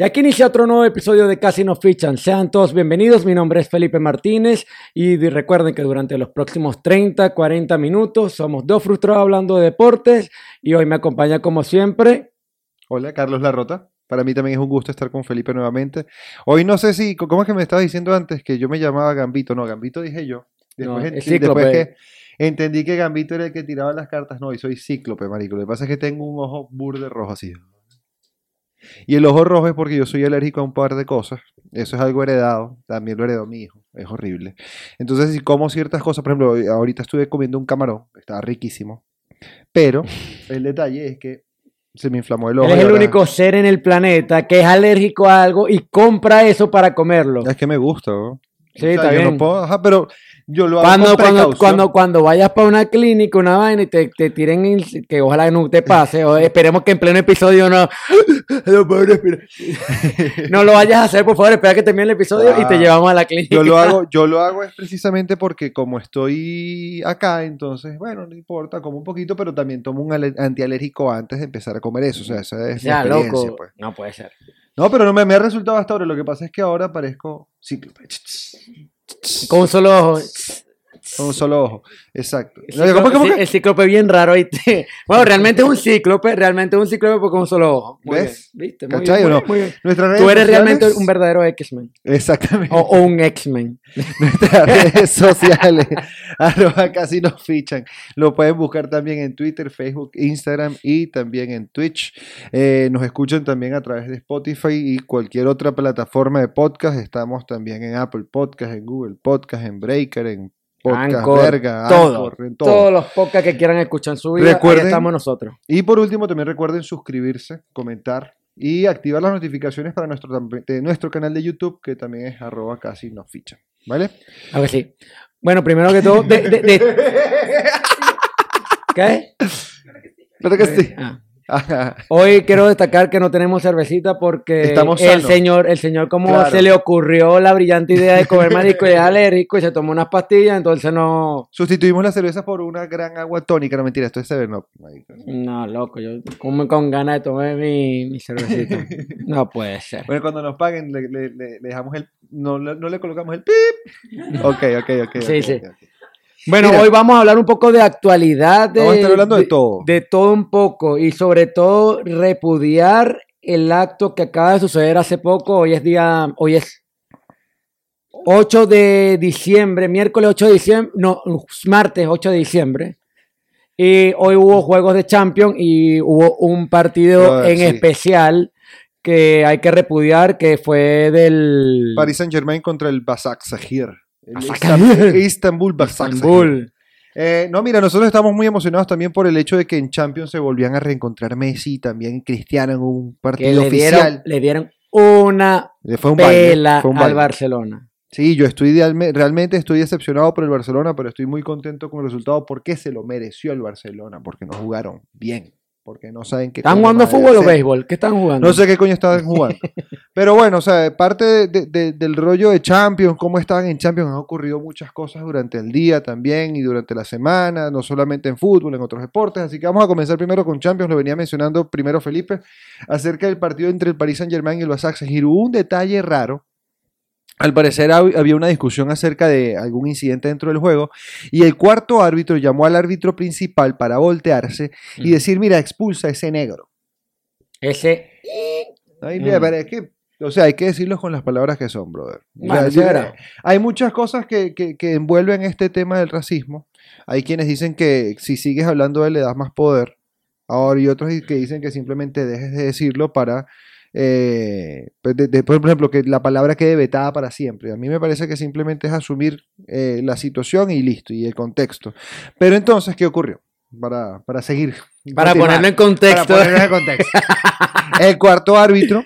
Y aquí inicia otro nuevo episodio de Casi No Fichan. Sean todos bienvenidos. Mi nombre es Felipe Martínez y recuerden que durante los próximos 30, 40 minutos somos dos frustrados hablando de deportes y hoy me acompaña como siempre. Hola, Carlos Larrota. Para mí también es un gusto estar con Felipe nuevamente. Hoy no sé si, ¿cómo es que me estabas diciendo antes que yo me llamaba Gambito? No, Gambito dije yo. Después, No, en- es después Cíclope. que entendí que Gambito era el que tiraba las cartas. No, y soy cíclope, marico. Lo que pasa es que tengo un ojo burde rojo así. Y el ojo rojo es porque yo soy alérgico a un par de cosas. Eso es algo heredado. También lo heredó mi hijo. Es horrible. Entonces, si como ciertas cosas, por ejemplo, ahorita estuve comiendo un camarón. Estaba riquísimo. Pero el detalle es que se me inflamó el ojo. Él es el ahora- único ser en el planeta que es alérgico a algo y compra eso para comerlo. Es que me gusta, ¿no? Sí, O sea, está yo bien. no puedo, ajá, pero yo lo hago Cuando, con cuando, cuando, cuando vayas para una clínica, una vaina y te, te tiren, el- que ojalá no te pase, o esperemos que en pleno episodio no, no, puedo respirar. no lo vayas a hacer, por favor, espera que termine el episodio y te Ah, llevamos a la clínica. Yo lo hago, yo lo hago es precisamente porque como estoy acá, entonces, bueno, no importa, como un poquito, pero también tomo un antialérgico antes de empezar a comer eso. O sea, esa es mi Ya, experiencia, loco. pues. No puede ser. No, pero no me, me ha resultado hasta ahora. Lo que pasa es que ahora parezco cíclope. Con un solo ojo. Con un solo ojo. Exacto. El ¿Cómo, cíclope, cómo sí, que? el cíclope bien raro. ¿viste? Bueno, realmente es un cíclope, realmente es un cíclope porque con un solo ojo. Muy ¿Ves? bien, ¿Viste? Muy ¿Cachai bien, o no? muy bien. Tú eres sociales- realmente un verdadero X-Men. Exactamente. O, o un X-Men. nuestras redes sociales, arroba casi nos fichan. Lo pueden buscar también en Twitter, Facebook, Instagram y también en Twitch. Eh, nos escuchan también a través de Spotify y cualquier otra plataforma de podcast. Estamos también en Apple Podcast, en Google Podcast, en Breaker, en Podcast Anchor, Verga, todo, Anchor, en todo. Todos los podcasts que quieran escuchar en su vida, Recuerden- ahí estamos nosotros. Y por último, también recuerden suscribirse, comentar y activar las notificaciones para nuestro, de nuestro canal de YouTube, que también es arroba casi nos fichan. ¿Vale? A ver si. Bueno, primero que todo, de, de- de- ¿qué? Claro que sí. Ah. Hoy quiero destacar que no tenemos cervecita porque Estamos el señor, el señor como Claro. se le ocurrió la brillante idea de comer marisco y alérgico y se tomó unas pastillas, entonces no, Sustituimos la cerveza por una gran agua tónica. No mentira, esto es Seven no, loco, yo como con ganas de tomar mi, mi cervecita. No puede ser. Bueno, cuando nos paguen, le, le- le- dejamos el. No, le- no le colocamos el pip. Ok, ok, ok. Sí, sí. Bueno, Mira. hoy vamos a hablar un poco de actualidad. De, Vamos a estar hablando de todo. De todo un poco y sobre todo repudiar el acto que acaba de suceder hace poco. Hoy es día, hoy es 8 de diciembre, miércoles 8 de diciembre, no, martes 8 de diciembre. Y hoy hubo juegos de Champions y hubo un partido Brother, en sí. especial que hay que repudiar, que fue del Paris Saint Germain contra el Basaksehir. El Istanbul. Estambul. Eh, no, mira, nosotros estamos muy emocionados también por el hecho de que en Champions se volvían a reencontrar Messi y también Cristiano en un Que partido le dieron, oficial. le dieron una Fue un baile, pela fue un al. Barcelona. Sí, yo estoy realmente estoy decepcionado por el Barcelona, pero estoy muy contento con el resultado porque se lo mereció el Barcelona, porque no jugaron bien, porque no saben qué ¿Están jugando fútbol o béisbol? ¿Qué están jugando? No sé qué coño estaban jugando. Pero bueno, o sea, parte de- de- de- del rollo de Champions, cómo estaban en Champions, han ocurrido muchas cosas durante el día también y durante la semana, no solamente en fútbol, en otros deportes. Así que vamos a comenzar primero con Champions, lo venía mencionando primero Felipe, acerca del partido entre el Paris Saint Germain y el Basaksehir. Hubo un detalle raro. Al parecer hab- había una discusión acerca de algún incidente dentro del juego y el cuarto árbitro llamó al árbitro principal para voltearse y decir, mira, expulsa a ese negro. Ese. Ay, mira, Mm. pero es que, o sea, hay que decirlo con las palabras que son, brother. Hay muchas cosas que, que- que envuelven este tema del racismo. Hay quienes dicen que si sigues hablando de él le das más poder. Ahora, y otros que dicen que simplemente dejes de decirlo para, eh, pues, de- de- por ejemplo, que la palabra quede vetada para siempre. A mí me parece que simplemente es asumir eh, la situación y listo, y el contexto. Pero entonces, ¿qué ocurrió? Para, para seguir. Para ponerlo en contexto. Para ponerlo en contexto. El cuarto árbitro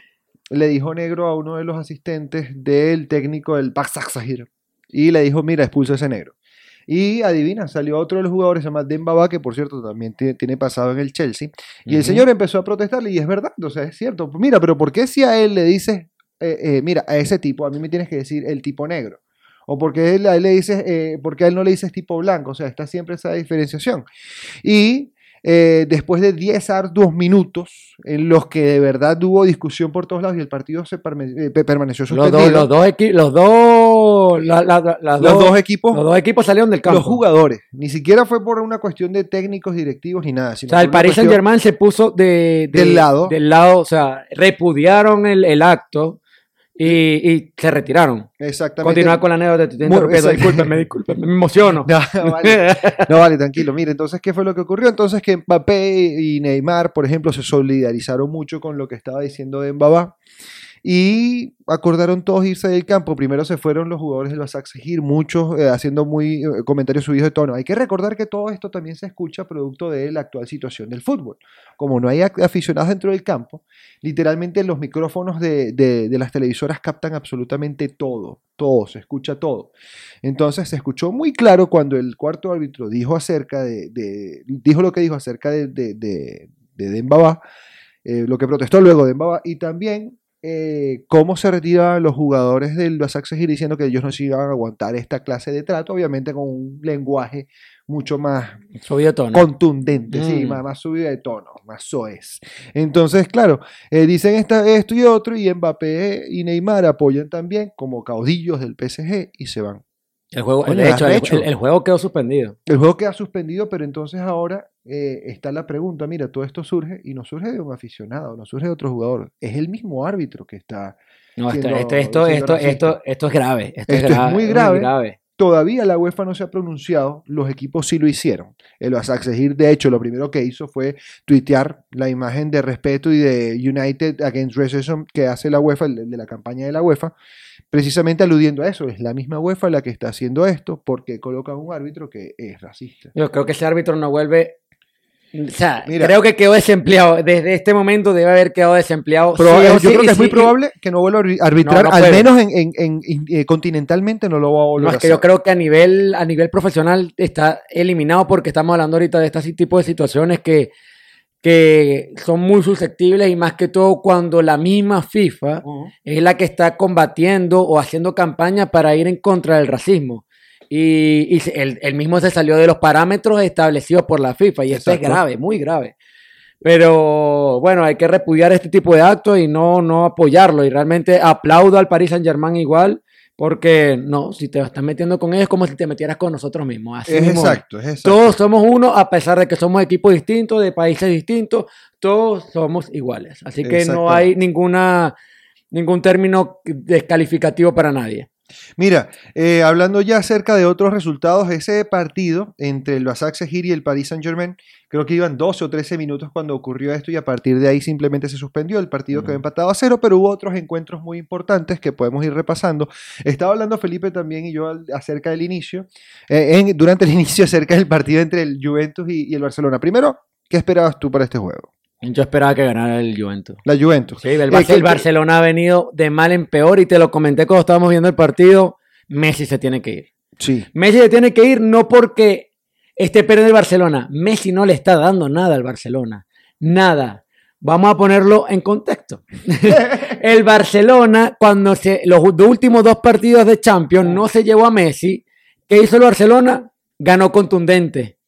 le dijo negro a uno de los asistentes del técnico del Basaksehir y le dijo, mira, expulsa a ese negro. Y adivina, salió otro de los jugadores, se llama Dembaba, que por cierto también tiene, pasado en el Chelsea. Y el señor empezó a protestarle y es verdad, o sea, es cierto. Mira, pero ¿por qué si a él le dices, eh, eh, mira, a ese tipo, a mí me tienes que decir el tipo negro? O porque él, a él le dices, eh, porque a él no le dices tipo blanco, o sea, está siempre esa diferenciación. Y eh, después de 10 arduos minutos en los que de verdad hubo discusión por todos lados y el partido se perme- eh, permaneció Los suspendido. los dos, equi- los dos, la- la- la- las Los dos- dos equipos, los dos equipos salieron del campo. los jugadores. Ni siquiera fue por una cuestión de técnicos, directivos ni nada. O sea, el Paris Saint Germain se puso de, de- Del lado. Del lado, o sea, repudiaron el, el acto y, y se retiraron. Exactamente. Continúa con la anécdota, te interrumpiendo, exacto. discúlpeme, discúlpeme, me emociono. No, vale. No, vale, tranquilo. Mire, entonces, ¿qué fue lo que ocurrió? Entonces, que Mbappé y Neymar, por ejemplo, se solidarizaron mucho con lo que estaba diciendo de Mbaba y acordaron todos irse del campo. Primero se fueron los jugadores del Basak Seguir, muchos eh, haciendo muy eh, comentarios subidos de tono. Hay que recordar que todo esto también se escucha producto de la actual situación del fútbol. Como no hay aficionados dentro del campo, literalmente los micrófonos de, de- de las televisoras captan absolutamente todo, todo, se escucha todo. Entonces se escuchó muy claro cuando el cuarto árbitro dijo acerca de, de- dijo lo que dijo acerca de, de, de, de Dembaba, eh, lo que protestó luego Dembaba, y también eh, cómo se retiraban los jugadores del Basak Seguir diciendo que ellos no se iban a aguantar esta clase de trato, obviamente con un lenguaje mucho más Subido de tono. contundente, sí, Mm. más, más subida de tono, más soez. Entonces, claro, eh, dicen esta, esto y otro, y Mbappé y Neymar apoyan también como caudillos del PSG y se van. El juego, de hecho, el, el- el juego quedó suspendido. El juego queda suspendido, pero entonces ahora eh, está la pregunta, mira, todo esto surge y no surge de un aficionado, no surge de otro jugador, es el mismo árbitro que está... No, esto, Siendo- esto, esto, esto, esto, esto es grave. Esto, Esto es muy grave. grave. Todavía la UEFA no se ha pronunciado, los equipos sí lo hicieron. El Basak Seguir, de hecho, lo primero que hizo fue tuitear la imagen de respeto y de United Against Racism que hace la UEFA, el de la campaña de la UEFA, precisamente aludiendo a eso. Es la misma UEFA la que está haciendo esto porque coloca un árbitro que es racista. Yo creo que ese árbitro no vuelve. O sea, Mira. creo que quedó desempleado. Desde este momento debe haber quedado desempleado. Pero sí o yo sí, creo que es muy sí, probable que no vuelva a arbi- arbitrar, No, no al menos en, en- en- en- eh, continentalmente no lo va a volver No, a es que yo creo que a nivel, a nivel profesional está eliminado porque estamos hablando ahorita de este tipo de situaciones que, que son muy susceptibles y más que todo cuando la misma FIFA es la que está combatiendo o haciendo campaña para ir en contra del racismo. Y, y él, él mismo se salió de los parámetros establecidos por la FIFA y esto es grave, muy grave. Pero bueno, hay que repudiar este tipo de actos y no, no apoyarlo. Y realmente aplaudo al Paris Saint Germain igual, porque no, si te estás metiendo con ellos es como si te metieras con nosotros mismos. Así Es mismo exacto, es exacto. Todos somos uno, a pesar de que somos equipos distintos, de países distintos, todos somos iguales. Así que no hay ninguna, ningún término descalificativo para nadie. Mira, eh, hablando ya acerca de otros resultados, ese partido entre el Basak Sehir y el Paris Saint Germain, creo que iban 12 o 13 minutos cuando ocurrió esto y a partir de ahí simplemente se suspendió. El partido Ujú. quedó empatado a cero, pero hubo otros encuentros muy importantes que podemos ir repasando. Estaba hablando Felipe también y yo al- acerca del inicio, eh, en- durante el inicio acerca del partido entre el Juventus y, y el Barcelona. Primero, ¿qué esperabas tú para este juego? Yo esperaba que ganara el Juventus. La Juventus. Sí, el, Barcelona ha venido de mal en peor y te lo comenté cuando estábamos viendo el partido. Messi se tiene que ir. Sí. Messi se tiene que ir no porque esté perdiendo el Barcelona. Messi no le está dando nada al Barcelona. Nada. Vamos a ponerlo en contexto. el Barcelona, cuando se, los últimos dos partidos de Champions no se llevó a Messi, ¿qué hizo el Barcelona? Ganó contundente.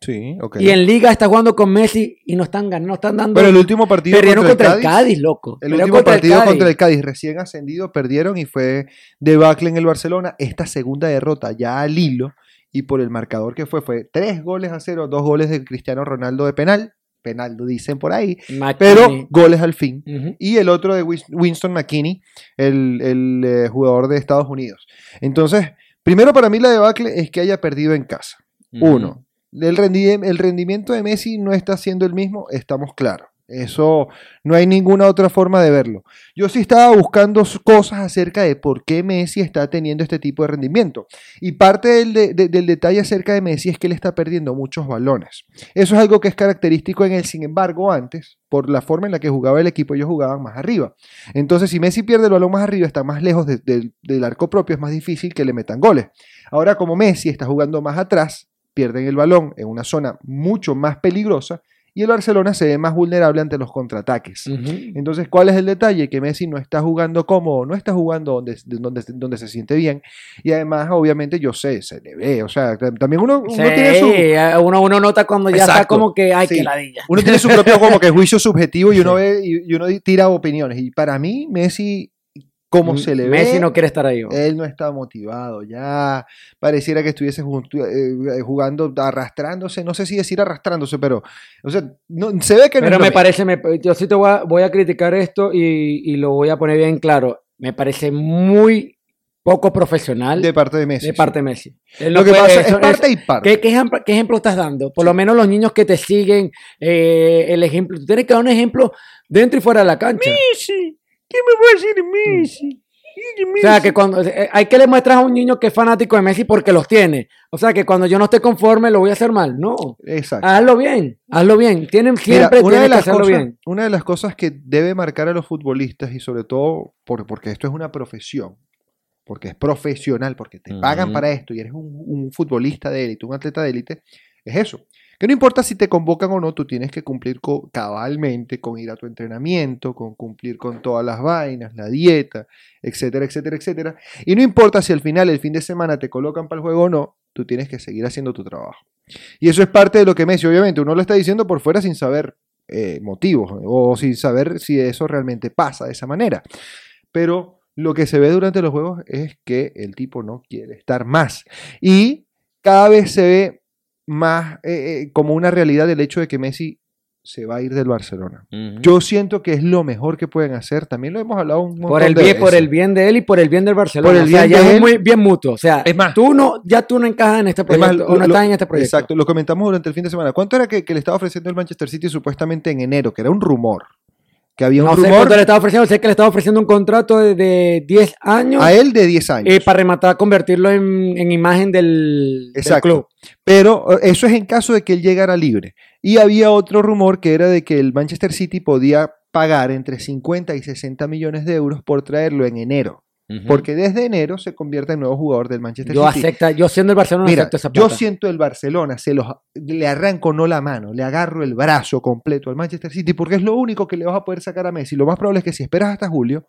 Sí, ok. Y en Liga está jugando con Messi y no están ganando, no están dando. Pero el último partido Perdieron contra, el Cádiz, loco. El último partido Cádiz. contra el Cádiz, recién ascendido, perdieron y fue debacle en el Barcelona. Esta segunda derrota ya al hilo y por el marcador que fue, fue tres goles a cero, dos goles de Cristiano Ronaldo de penal, penal lo dicen por ahí, McKinney. pero goles al fin. Y el otro de Winston McKinney, el, el, eh, jugador de Estados Unidos. Entonces, primero para mí la debacle es que haya perdido en casa. Uno, el, rendi- el rendimiento de Messi no está siendo el mismo, estamos claros. Eso no hay ninguna otra forma de verlo. Yo sí estaba buscando cosas acerca de por qué Messi está teniendo este tipo de rendimiento. Y parte del, de- de- del detalle acerca de Messi es que él está perdiendo muchos balones. Eso es algo que es característico en él. Sin embargo, antes, por la forma en la que jugaba el equipo, ellos jugaban más arriba. Entonces, si Messi pierde el balón más arriba, está más lejos de- de- del arco propio, es más difícil que le metan goles. Ahora, como Messi está jugando más atrás, pierden el balón en una zona mucho más peligrosa y el Barcelona se ve más vulnerable ante los contraataques. Ujú. Entonces, ¿cuál es el detalle? Que Messi no está jugando cómodo, no está jugando donde, donde, donde se siente bien. Y además, obviamente, yo sé, se le ve. O sea, tam- también uno, uno Sí, tiene su, eh, uno, uno nota cuando ya está Exacto. como que, ay, Sí. que ladilla. uno tiene su propio como que juicio subjetivo y uno ve y, y uno tira opiniones. Y para mí, Messi, como se le ve, Messi no quiere estar ahí. él no está motivado ya. Pareciera que estuviese ju- eh, jugando, arrastrándose. No sé si decir arrastrándose, pero, o sea, no- se ve que no Pero es lo me parece, me- yo sí te voy a, voy a criticar esto y, y lo voy a poner bien claro. Me parece muy poco profesional de de, parte de Messi. sí. parte de Messi. Lo no que puede- pasa eso- es parte y parte. ¿Qué, qué ejemplo, qué ejemplo estás dando? Por lo menos los niños que te siguen, eh, el ejemplo. Tú tienes que dar un ejemplo dentro y fuera de la cancha. Messi, ¿qué me va a decir Messi? O sea, que cuando eh, hay que le muestras a un niño que es fanático de Messi porque los tiene. O sea, que cuando yo no esté conforme lo voy a hacer mal. No. Exacto. Hazlo bien, hazlo bien. Tienen, Mira, siempre una, de que las hacerlo cosas, bien. una de las cosas que debe marcar a los futbolistas y sobre todo por- porque esto es una profesión, porque es profesional, porque te pagan para esto y eres un, un futbolista de élite, un atleta de élite, es eso. Que no importa si te convocan o no, tú tienes que cumplir cabalmente con ir a tu entrenamiento, con cumplir con todas las vainas, la dieta, etcétera, etcétera, etcétera. Y no importa si al final, el fin de semana, te colocan para el juego o no, tú tienes que seguir haciendo tu trabajo. Y eso es parte de lo que Messi, obviamente, uno lo está diciendo por fuera sin saber eh, motivos o sin saber si eso realmente pasa de esa manera. Pero lo que se ve durante los juegos es que el tipo no quiere estar más. Y cada vez se ve más eh, eh, como una realidad el hecho de que Messi se va a ir del Barcelona. Yo siento que es lo mejor que pueden hacer. También lo hemos hablado un montón Por el, de bien, por veces. el bien de él y por el bien del Barcelona. Por el o sea, bien ya es muy bien mutuo. O sea, Es más, tú no, ya tú no encajas en este Es más, proyecto. o no lo- estás lo- en este proyecto. Exacto, lo comentamos durante el fin de semana. ¿Cuánto era que, que le estaba ofreciendo el Manchester City supuestamente en enero? Que era un rumor. Que había un No sé rumor cuánto le estaba ofreciendo. Sé que le estaba ofreciendo un contrato de, de 10 años a él de 10 años. eh, para rematar, convertirlo en, en imagen del, del Exacto. club. Pero eh, eso es en caso de que él llegara libre. Y había otro rumor que era de que el Manchester City podía pagar entre 50 y 60 millones de euros por traerlo en enero. Porque desde enero se convierte en nuevo jugador del Manchester Yo City. acepta, yo siendo el Barcelona Mira, acepto esa yo siento el Barcelona, se los, le arranco no la mano, le agarro el brazo completo al Manchester City porque es lo único que le vas a poder sacar a Messi. Lo más probable es que si esperas hasta julio,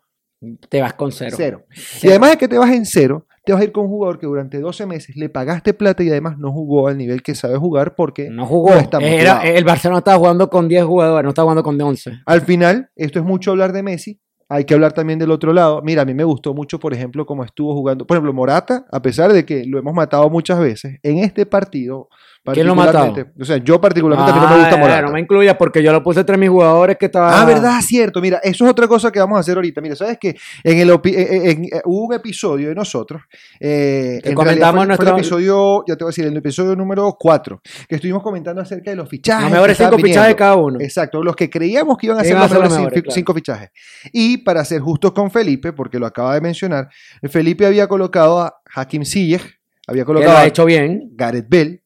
Te vas con cero. cero. Y además de que te vas en cero, te vas a ir con un jugador que durante 12 meses le pagaste plata y además no jugó al nivel que sabe jugar porque No jugó. no está Era- el Barcelona estaba jugando con 10 jugadores, no estaba jugando con 11. Al final, esto es mucho hablar de Messi. Hay que hablar también del otro lado. Mira, a mí me gustó mucho, por ejemplo, cómo estuvo jugando. Por ejemplo, Morata, a pesar de que lo hemos matado muchas veces, en este partido. ¿Quién lo particularmente- O sea, yo particularmente a mí no me gusta Ah, Morata. No me incluya porque yo lo puse entre mis jugadores que estaba. Ah, verdad, cierto. Mira, eso es otra cosa que vamos a hacer ahorita. Mira, sabes que en el eh, en- eh, hubo un episodio de nosotros. Eh, Que en comentamos realidad fue, fue el nuestro- episodio, ya te voy a decir, el episodio número 4, que estuvimos comentando acerca de los fichajes. Los mejores estaban cinco fichajes viniendo. cada uno. Exacto, los que creíamos que iban a ser los mejores mejores, cinco, claro. cinco fichajes. Y para ser justos con Felipe, porque lo acaba de mencionar, Felipe había colocado a Hakim Ziyech, había colocado lo ha hecho bien. Gareth Bell,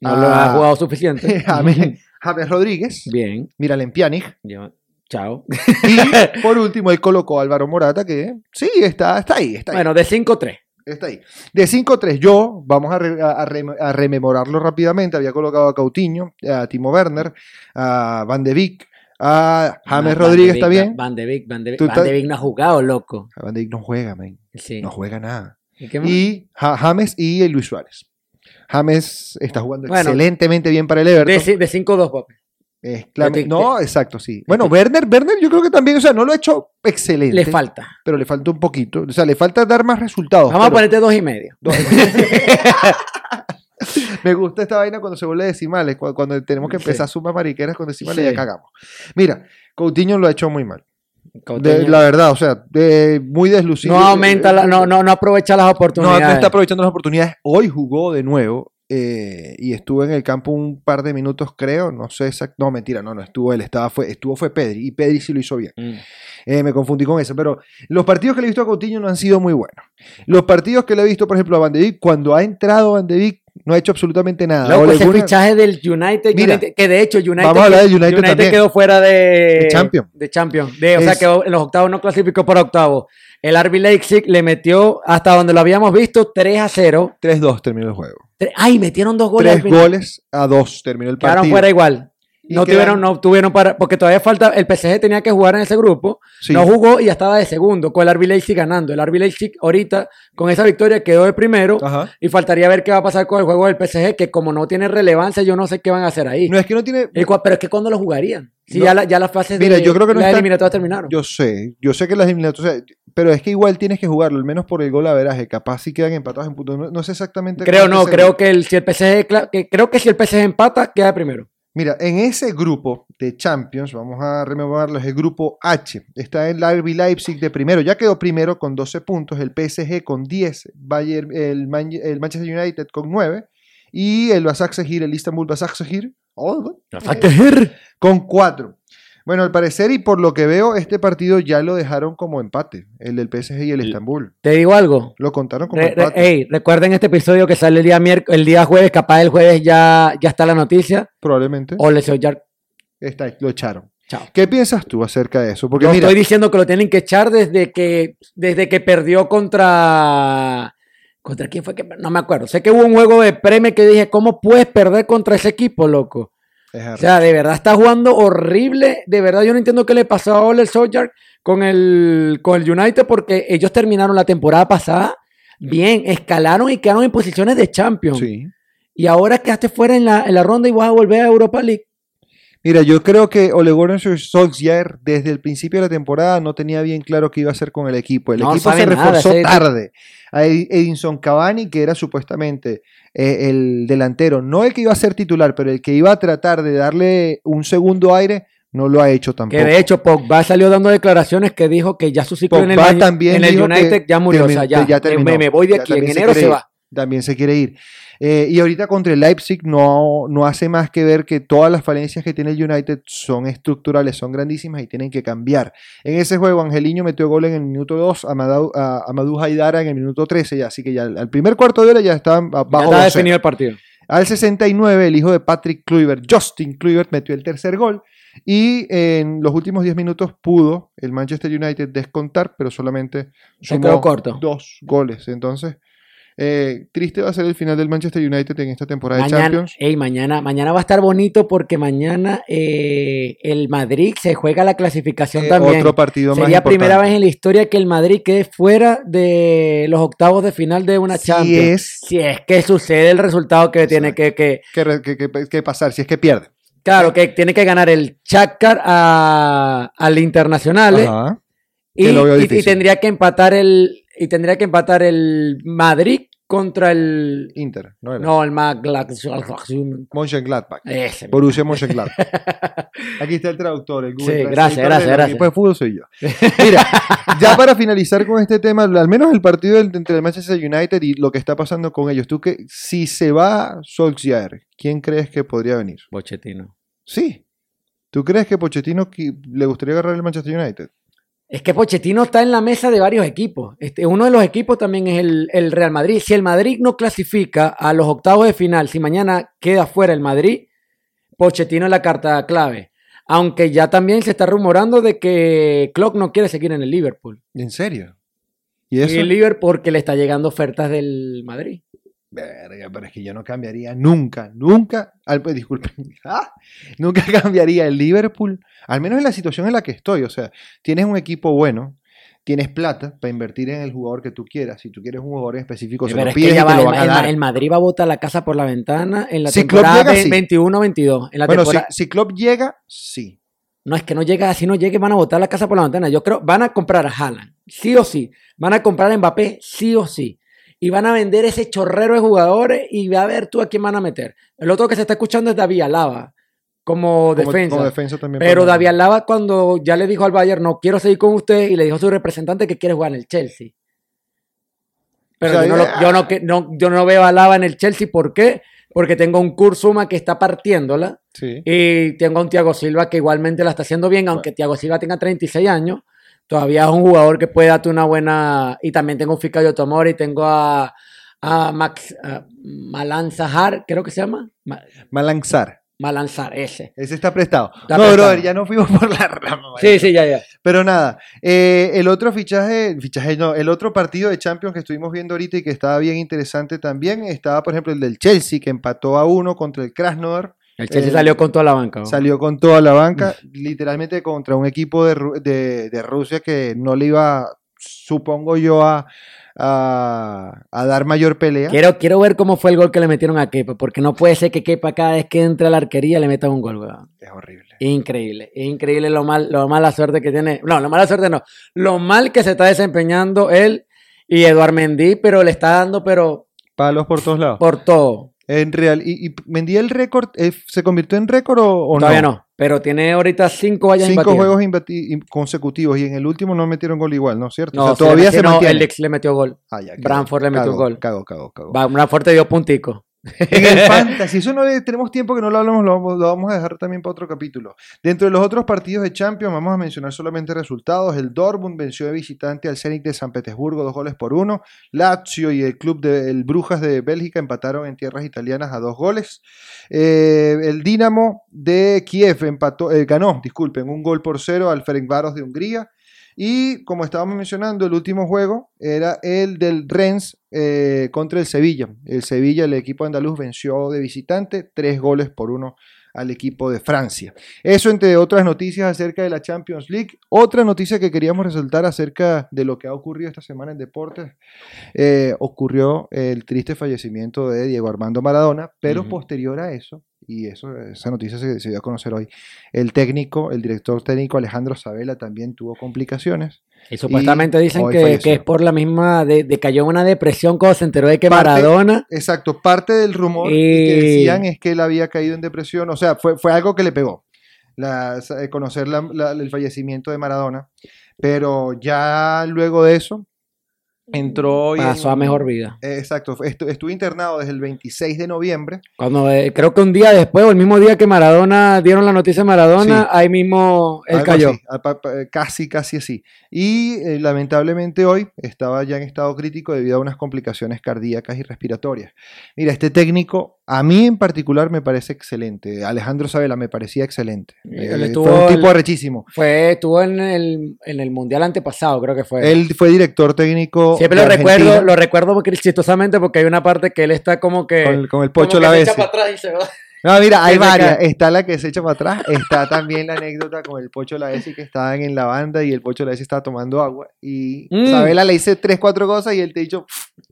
No lo Ah. ha jugado suficiente. James, James Rodríguez, bien. Miralem Pjanic, Yo- Chao. y por último él colocó a Álvaro Morata, que sí, está, está ahí, está ahí. Bueno, de 5-3. Está ahí. De 5-3, yo, vamos a, re- a- a rem- a rememorarlo rápidamente. Había colocado a Coutinho, a Timo Werner, a Van de Beek, a James Rodríguez Van de también. Beek, Van de Beek, Van de Beek. Van de Beek no ha jugado, loco. Van de Beek no juega, man. Sí. No juega nada. ¿Y James y Luis Suárez. James está jugando Bueno. excelentemente bien para el Everton. de 5-2, papi. Es clam- de- no, exacto, sí. Bueno, Werner, Werner yo creo que también, o sea, no lo ha hecho excelente. Le falta. Pero le falta un poquito. O sea, le falta dar más resultados. Vamos a ponerte dos y medio. No. Me gusta esta vaina cuando se vuelve decimales, cu- cuando tenemos que Sí. empezar a sumar mariqueras con decimales y Sí. ya cagamos. Mira, Coutinho lo ha hecho muy mal. De- la verdad, o sea, de- muy deslucido. no aumenta, la- no, no, no aprovecha las No, oportunidades. no está aprovechando las oportunidades. Hoy jugó de nuevo eh, y estuvo en el campo un par de minutos, creo. No sé exact- No, mentira, no, no estuvo él. Estaba, fue, estuvo fue Pedri y Pedri sí lo hizo bien. Mm. Eh, me confundí con eso, pero los partidos que le he visto a Coutinho no han sido muy buenos. Los partidos que le he visto, por ejemplo, a Van de Beek, cuando ha entrado Van de Beek, no ha hecho absolutamente nada. Loco, ese alguna- fichaje del United, Mira, United, que de hecho United, vamos a hablar del United también. quedó fuera de, De Champions. de Champions. De- o sea, quedó en los octavos no clasificó para octavos. El RB Leipzig le metió hasta donde lo habíamos visto 3 a 0. 3-2 terminó el juego. Ay, metieron dos goles. Tres goles a dos terminó el Quedaron partido. fuera igual. No quedan- tuvieron, no tuvieron para, porque todavía falta, el PSG tenía que jugar en ese grupo, Sí. no jugó y ya estaba de segundo, con el RB Leipzig ganando. El RB Leipzig ahorita, con esa victoria, quedó de primero Ajá. y faltaría ver qué va a pasar con el juego del PSG, que como no tiene relevancia, yo no sé qué van a hacer ahí. No es que no tiene. Pero es que cuando lo jugarían, si No. ya, la- ya las fases Mira, de yo creo que no las eliminatorias terminaron. Yo sé, yo sé que las eliminatorias. Pero es que igual tienes que jugarlo, al menos por el gol a veraje. Capaz si quedan empatados en puntos. No, no sé exactamente. creo no, creo que el, si el PSG, que, creo que si el PSG empata, queda de primero. Mira, en ese grupo de Champions, vamos a rememorarlo, es el grupo H. Está el RB Leipzig de primero. Ya quedó primero con 12 puntos. El PSG con 10. Bayern, el, Man- el Manchester United con 9. Y el Basaksehir, el Istanbul Basaksehir, oh, eh, con 4. Bueno, al parecer y por lo que veo, este partido ya lo dejaron como empate. El del PSG y el Estambul. Te digo algo. Lo contaron como Re- re- empate. ey, recuerden este episodio que sale el día el día jueves, capaz el jueves ya, ya está la noticia. Probablemente. O les ya, Está, lo echaron. chao. ¿Qué piensas tú acerca de eso? Porque Yo mira, estoy diciendo que lo tienen que echar desde que, desde que perdió contra. ¿Contra quién fue que.? No me acuerdo. Sé que hubo un juego de premio que dije, ¿cómo puedes perder contra ese equipo, loco? Es O sea, de verdad está jugando horrible. De verdad, yo no entiendo qué le pasó a Ole Solskjaer con el, con el United porque ellos terminaron la temporada pasada bien, escalaron y quedaron en posiciones de Champions. sí. Y ahora quedaste fuera en la, en la ronda y vas a volver a Europa League. Mira, yo creo que Ole Gunnar Solskjaer desde el principio de la temporada no tenía bien claro qué iba a hacer con el equipo. El No equipo se reforzó tarde. A Ed- Edinson Cavani, que era supuestamente eh, el delantero, no el que iba a ser titular, pero el que iba a tratar de darle un segundo aire, no lo ha hecho tampoco. Que de hecho Pogba salió dando declaraciones que dijo que ya su ciclo en el, también en el dijo United que ya murió. o sea, ya, ya terminó. me, me voy de aquí. En se enero quiere se ir. va. También se quiere ir. Eh, y ahorita contra el Leipzig no, no hace más que ver que todas las falencias que tiene el United son estructurales, son grandísimas y tienen que cambiar. En ese juego, Angeliño metió gol en el minuto 2, Amadou, a- Amadou Haidara en el minuto 13, ya, así que ya al primer cuarto de hora ya estaban Ya bajo está 2-0. definido el partido. Al 69, el hijo de Patrick Kluivert, Justin Kluivert, metió el tercer gol. Y en los últimos 10 minutos pudo el Manchester United descontar, pero solamente sumó corto. dos goles. Entonces, eh, triste va a ser el final del Manchester United en esta temporada de Champions. ey, mañana, mañana va a estar bonito porque mañana eh, el Madrid se juega la clasificación Eh, también. otro partido más Sería primera importante. vez en la historia que el Madrid quede fuera de los octavos de final de una Si Champions. es- Si es que sucede el resultado que tiene que, que, que, que- que- pasar, si es que pierde. claro, que tiene que ganar el Shakhtar a- al Internacional ¿eh? Ajá. y, y- tendría que empatar el y tendría que empatar el Madrid contra el Inter, no no el Mönchengladbach. Mönchengladbach. Ese. Borussia Mönchengladbach. Aquí está el traductor, el Google Sí, Translator gracias, del gracias, gracias. equipo de fútbol soy yo. Mira, ya para finalizar con este tema, al menos el partido entre el Manchester United y lo que está pasando con ellos, tú que si se va Solskjaer, ¿quién crees que podría venir? Pochettino. Sí. ¿Tú crees que Pochettino le gustaría agarrar el Manchester United? Es que Pochettino está en la mesa de varios equipos. Este, uno de los equipos también es el, el Real Madrid. Si el Madrid no clasifica a los octavos de final, si mañana queda fuera el Madrid, Pochettino es la carta clave. Aunque ya también se está rumorando de que Klopp no quiere seguir en el Liverpool. ¿En serio? ¿Y el Liverpool porque le está llegando ofertas del Madrid. Verga, pero es que yo no cambiaría nunca, nunca, al, pues, disculpen, ah, nunca cambiaría el Liverpool, al menos en la situación en la que estoy. O sea, tienes un equipo bueno, tienes plata para invertir en el jugador que tú quieras. Si tú quieres un jugador en específico, se lo es que pides y te el, a el- dar. el Madrid va a botar la casa por la ventana en la Si temporada sí. 21-22. En la Bueno, si, temporada- si Klopp llega, sí. No es que no llega, si no llegue van a botar la casa por la ventana. Yo creo, van a comprar a Haaland, sí o sí. Van a comprar a Mbappé, sí o sí. Y van a vender ese chorrero de jugadores y va a ver tú a quién van a meter. El otro que se está escuchando es David Alaba, como, Como- defensa. como defensa también Pero David Alaba cuando ya le dijo al Bayern, no quiero seguir con usted, y le dijo a su representante que quiere jugar en el Chelsea. Pero O sea, yo, no, lo- ya- yo, no, que- no- yo no veo a Alaba en el Chelsea, ¿por qué? Porque tengo un Kurzuma que está partiéndola. Sí. Y tengo a un Thiago Silva que igualmente la está haciendo bien, aunque Thiago Silva tenga 36 años, todavía es un jugador que puede darte una buena. Y también tengo un Fikayo Tomori, tengo a, a Max a Malanzahar, creo que se llama. Ma- Malanzar. Malanzar, ese. Ese está prestado. Está no, prestado. brother, ya no fuimos por la rama. Sí, sí, ya, ya. Pero nada, eh, el otro fichaje, fichaje no, el otro partido de Champions que estuvimos viendo ahorita y que estaba bien interesante también, estaba por ejemplo el del Chelsea que empató a uno contra el Krasnodar El Chelsea Eh, salió con toda la banca. Salió con toda la banca, literalmente contra un equipo de, de- de Rusia que no le iba, supongo yo, a, a- a dar mayor pelea. Quiero, quiero ver cómo fue el gol que le metieron a Kepa, porque no puede ser que Kepa cada vez que entra a la arquería le meta un gol, weón. Es horrible. Increíble, increíble lo mal, lo mala suerte que tiene. No, lo mala suerte no. Lo mal que se está desempeñando él y Eduard Mendy, pero le está dando, pero Palos por todos lados. por todo. En real, ¿y, y vendía el récord? eh, ¿Se convirtió en récord o, o Todavía no. pero tiene ahorita cinco vallas Cinco imbatidas. juegos imbati- consecutivos y en el último no metieron gol igual, ¿no? ¿Cierto? No, o sea, se todavía se metió- no, mantiene. el Lex le metió gol. Ah, ya, quedó. Brantford le metió Cago, gol. Cago, cago, cago. Va, una fuerte dio puntico. En el Fantasy, eso no tenemos tiempo que no lo hablamos, lo vamos, lo vamos a dejar también para otro capítulo. Dentro de los otros partidos de Champions, vamos a mencionar solamente resultados. El Dortmund venció de visitante al Zenit de San Petersburgo, dos goles por uno. Lazio y el club del Brujas de Bélgica empataron en tierras italianas a dos goles. Eh, el Dinamo de Kiev empató, eh, ganó, disculpen, un gol por cero al Ferencváros de Hungría. Y como estábamos mencionando, el último juego era el del Rennes eh, contra el Sevilla. El Sevilla, el equipo andaluz, venció de visitante tres goles por uno al equipo de Francia. Eso entre otras noticias acerca de la Champions League. Otra noticia que queríamos resaltar acerca de lo que ha ocurrido esta semana en deportes, eh, ocurrió el triste fallecimiento de Diego Armando Maradona, pero posterior a eso, y eso, esa noticia se, se dio a conocer hoy, el técnico, el director técnico Alejandro Sabela también tuvo complicaciones. Y supuestamente dicen que, que es por la misma, de, de cayó en una depresión cuando se enteró de que Parte- Maradona, Exacto, parte del rumor Y- que decían es que él había caído en depresión, o sea, fue, fue algo que le pegó, la- eh, conocer la- la- el fallecimiento de Maradona, pero ya luego de eso entró... hoy pasó en- a mejor vida. Eh, Exacto, fue- estu- estuvo internado desde el 26 de noviembre. Cuando eh, creo que un día después, o el mismo día que Maradona dieron la noticia de Maradona, Sí. ahí mismo él algo cayó. así, casi, casi así. Y eh, lamentablemente hoy estaba ya en estado crítico debido a unas complicaciones cardíacas y respiratorias. Mira, este técnico, a mí en particular me parece excelente. Alejandro Sabela me parecía excelente. Él Eh, estuvo fue un tipo arrechísimo. Fue, estuvo en el, en el mundial antepasado, creo que fue. Él fue director técnico. Siempre lo recuerdo, lo recuerdo porque chistosamente porque hay una parte que él está como que. Con, el- con el pocho la se vez. No, mira, hay varias. cae. Está la que se echa para atrás. Está también la anécdota con el Pocho Laesi que estaban en la banda y el Pocho Laesi estaba tomando agua. Y Mm. Sabela le dice tres, cuatro cosas y él te dicho,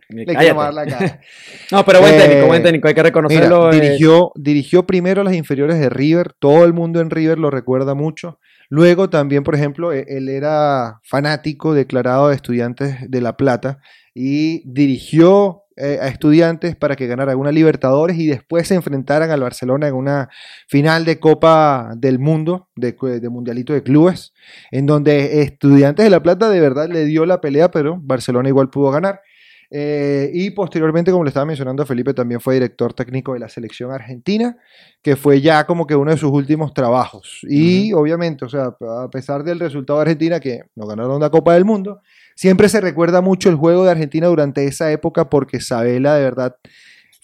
le quiero dar la cara. No, pero buen Eh, técnico, buen técnico, hay que reconocerlo. eh, dirigió, dirigió primero las inferiores de River. Todo el mundo en River lo recuerda mucho. Luego también, por ejemplo, e- él era fanático declarado de estudiantes de La Plata y dirigió eh, a estudiantes para que ganaran una Libertadores y después se enfrentaran al Barcelona en una final de Copa del Mundo, de, de Mundialito de Clubes, en donde Estudiantes de La Plata de verdad le dio la pelea, pero Barcelona igual pudo ganar. Eh, y posteriormente, como le estaba mencionando Felipe, también fue director técnico de la selección argentina, que fue ya como que uno de sus últimos trabajos. Y obviamente, o sea, a pesar del resultado de Argentina, que no ganaron la Copa del Mundo, siempre se recuerda mucho el juego de Argentina durante esa época porque Sabela de verdad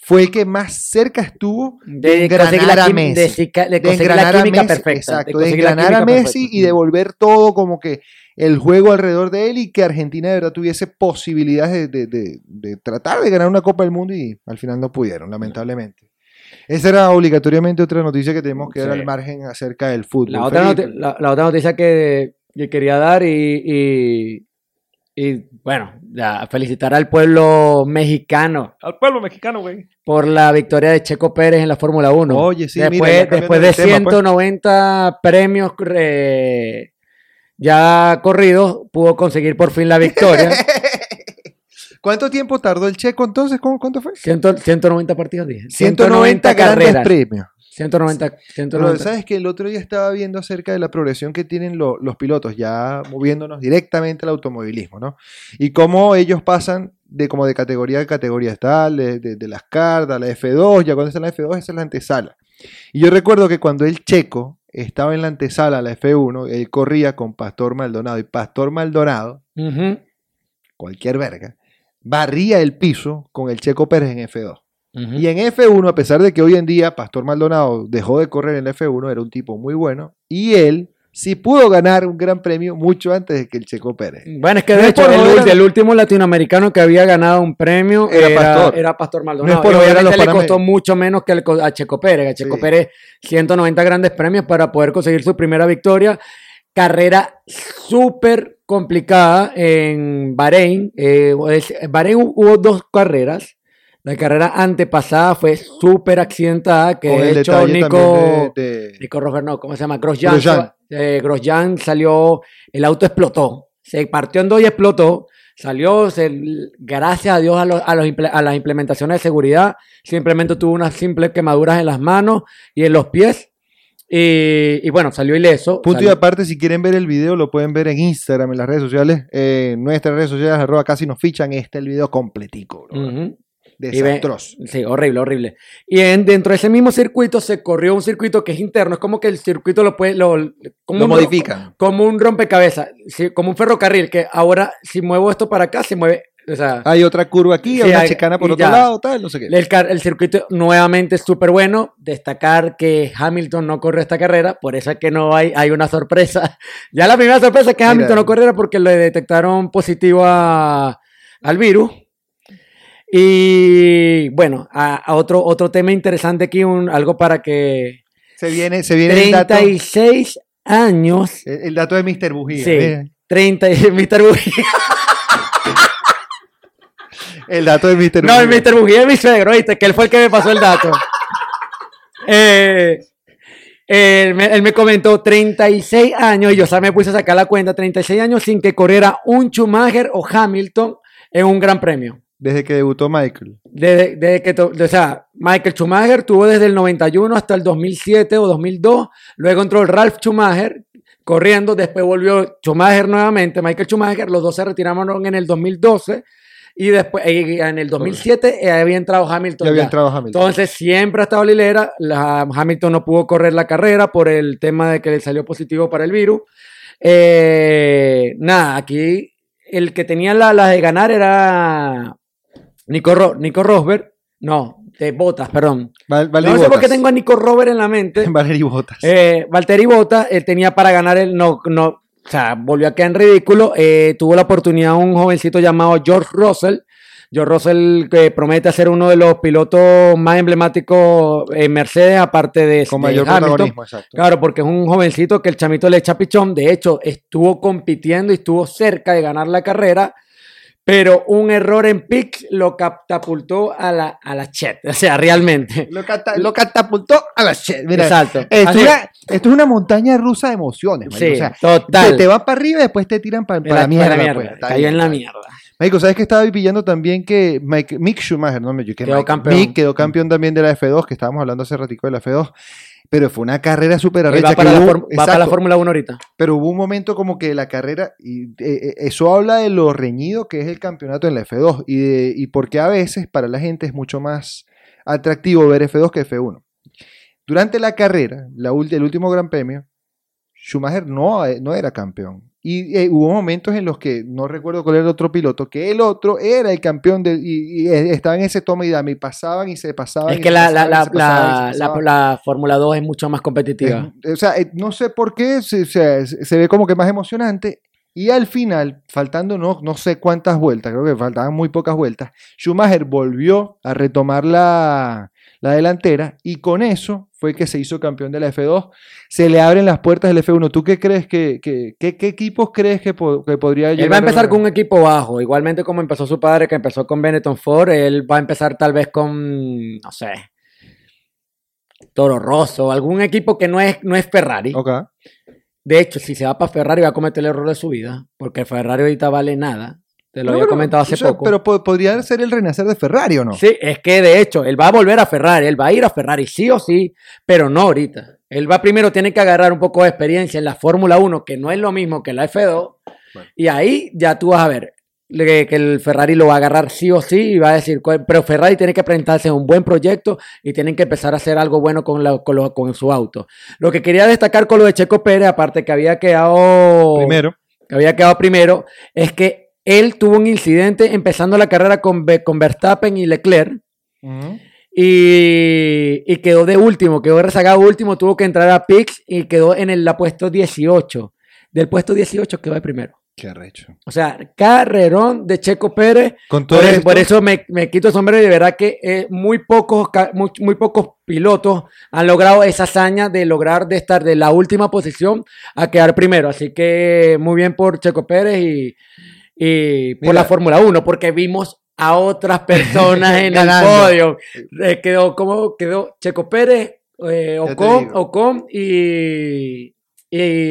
fue el que más cerca estuvo de engranar la, a Messi. de de de conseguir la engranar a Messi, perfecta. exacto, de engranar a Messi perfecta. y devolver todo como que el juego alrededor de él y que Argentina de verdad tuviese posibilidades de, de- de- de tratar de ganar una Copa del Mundo y al final no pudieron, lamentablemente. Esa era obligatoriamente otra noticia que tenemos que dar al margen acerca del fútbol. La otra, Felipe. noti- la, la otra noticia que, que quería dar y, y, y, bueno, ya, felicitar al pueblo mexicano Al pueblo mexicano, güey. por la victoria de Checo Pérez en la Fórmula 1. Oye, sí, después, mira, después de tema, pues. 190 premios eh, ya corridos, pudo conseguir por fin la victoria. ¿Cuánto tiempo tardó el checo entonces? ¿Cómo- ¿Cuánto fue? Ciento- 190 partidos, dije. 190 grandes carreras. premios. 190, Pero 190. sabes que el otro día estaba viendo acerca de la progresión que tienen lo- los pilotos, ya moviéndonos directamente al automovilismo, ¿no? Y cómo ellos pasan de como de categoría a categoría tal, de, de, de las cartas, la F2, ya cuando está en la F2 esa es la antesala. Y yo recuerdo que cuando el checo estaba en la antesala, la F1, él corría con Pastor Maldonado y Pastor Maldonado, cualquier verga, barría el piso con el Checo Pérez en F2. ujú. Y en F1, a pesar de que hoy en día Pastor Maldonado dejó de correr en la F1, era un tipo muy bueno, y él sí pudo ganar un gran premio mucho antes de que el Checo Pérez. Bueno, es que de No hecho el, último latinoamericano que había ganado un premio Era era, Pastor. era Pastor No Maldonado. es por y obviamente le costó mucho menos que el a Checo Pérez. A Checo Sí. Pérez 190 grandes premios para poder conseguir su primera victoria. Carrera súper complicada en Bahrein. Eh, Bahrein hu- hubo dos carreras. La carrera antepasada fue súper accidentada, que Con de el hecho Nico... de, de- Nico Rosberg, no, ¿cómo se llama? Grosjean. Grosjean. eh, Grosjean salió, el auto explotó, se partió en dos y explotó. Salió, se- gracias a Dios a, los- a los imple- a las implementaciones de seguridad, simplemente tuvo unas simples quemaduras en las manos y en los pies. Y, y bueno, salió ileso. Punto y aparte, si quieren ver el video, lo pueden ver en Instagram, en las redes sociales. eh, nuestras redes sociales, arroba casi nos fichan. Este es el video completico, bro. Y Desastroso. Sí, horrible, horrible. Y en, dentro de ese mismo circuito se corrió un circuito que es interno, es como que el circuito lo puede, lo, como Lo un- modifican. como un rompecabezas, como un ferrocarril, que ahora si muevo esto para acá, se mueve, o sea, Hay otra curva aquí, Sí, hay una chicana por otro ya. lado, tal, no sé qué. el, circuito nuevamente es súper bueno, destacar que Hamilton no corrió esta carrera, por eso es que no hay, hay una sorpresa, ya la primera sorpresa es que Mira. Hamilton no corriera porque le detectaron positivo a- al virus. Y bueno, a, a otro, otro tema interesante aquí, un, algo para que Se viene, se viene el dato, 36 años el, el dato de Mr. Bujía. Sí. mira. 30 y Mr. Bujía. El dato de Mr. No, el. Mr. Bujía es mi suegro, ¿viste? Que él fue el que me pasó el dato. Eh, él, me, él me comentó 36 años y yo o sea, me puse a sacar la cuenta, 36 años sin que corriera un Schumacher o Hamilton en un gran premio. Desde que debutó Michael. Desde, desde que, o sea, Michael Schumacher tuvo desde el 91 hasta el 2007 o 2002, luego entró el Ralph Schumacher corriendo, después volvió Schumacher nuevamente, Michael Schumacher, los dos se retiraron en el 2012 y después eh, en el 2007 eh, había entrado Hamilton. Ya había entrado Hamilton. Entonces siempre ha estado Lilera, la, Hamilton no pudo correr la carrera por el tema de que le salió positivo para el virus. Eh, nada, aquí el que tenía la, la de ganar era Nico, Ro- Nico Rosberg, no, de Botas, perdón. Val- No Valtteri sé por qué tengo a Nico Rosberg en la mente. Valery Bottas. Eh, Valtteri Bottas, él tenía para ganar el no, no, o sea, volvió a quedar en ridículo. eh, tuvo la oportunidad un jovencito llamado George Russell. George Russell que promete ser uno de los pilotos más emblemáticos en Mercedes, aparte de, Con de mayor protagonismo, exacto. Claro, porque es un jovencito que el chamito le echa pichón. De hecho, estuvo compitiendo y estuvo cerca de ganar la carrera, pero un error en picks lo catapultó a la, a la chet. O sea, realmente. Lo, cata- lo catapultó a la shit. Mira, Exacto. Esto es, Así- una, esto es una montaña rusa de emociones, marico. Sí, o sea, total. te, te va para arriba y después te tiran para, Para la mierda. mierda, pues. Cayó en la mierda. Marico, ¿sabes que estaba pillando también que Mike- Mick Schumacher, no me Quedó campeón. Mick quedó campeón también de la F2, que estábamos hablando hace ratico de la F2, pero fue una carrera súper arrecha. va, que para la, hubo- for- va para la Fórmula 1 ahorita. pero hubo un momento como que la carrera, y eh, eh, eso habla de lo reñido que es el campeonato en la F2 y, de, y porque a veces para la gente es mucho más atractivo ver F2 que F1. Durante la carrera, la el último gran premio, Schumacher no, eh, no era campeón. Y eh, hubo momentos en los que no recuerdo cuál era el otro piloto, que el otro era el campeón de, y, y, estaba en ese toma y dame, y pasaban y se pasaban. Es que la, la, la, la, Fórmula 2 es mucho más competitiva. Es- o sea, eh, no sé por qué se, se- se ve como que más emocionante. Y al final, faltando no, no sé cuántas vueltas, creo que faltaban muy pocas vueltas, Schumacher volvió a retomar la, la delantera y con eso fue que se hizo campeón de la F2. Se le abren las puertas del F1. ¿Tú qué crees que, que- que- qué equipos crees que, po- que podría llegar? Él va a empezar con un equipo bajo, igualmente como empezó su padre, que empezó con Benetton Ford, él va a empezar tal vez con, no sé, Toro Rosso, algún equipo que no es, no es Ferrari. Ok. De hecho, si se va para Ferrari va a cometer el error de su vida, porque Ferrari ahorita vale nada. Te lo No, había comentado hace o sea, poco. Pero po- podría ser el renacer de Ferrari o no. Sí, es que de hecho, él va a volver a Ferrari, él va a ir a Ferrari sí o sí, pero no ahorita. Él va primero, tiene que agarrar un poco de experiencia en la Fórmula 1, que no es lo mismo que la F2, Bueno. y ahí ya tú vas a ver que, que el Ferrari lo va a agarrar sí o sí y va a decir, pero Ferrari tiene que presentarse un buen proyecto y tienen que empezar a hacer algo bueno con, la- con, lo- con su auto. Lo que quería destacar con lo de Checo Pérez, aparte que había quedado Primero. que había quedado primero, es que él tuvo un incidente empezando la carrera con, con Verstappen y Leclerc. Y, y quedó de último, quedó rezagado último, tuvo que entrar a Pix y quedó en el la puesto 18. Del puesto 18 quedó de primero. Qué recho. O sea, carrerón de Checo Pérez. Con todo Por, eso- esto, por eso me, me quito el sombrero y de verdad que eh, muy, pocos, muy, muy pocos pilotos han logrado esa hazaña de lograr de estar de la última posición a quedar primero. Así que muy bien por Checo Pérez y, y por la Fórmula 1, porque vimos a otras personas en el podio. Eh, quedó como quedó Checo Pérez, eh, Ocon. Ocon y,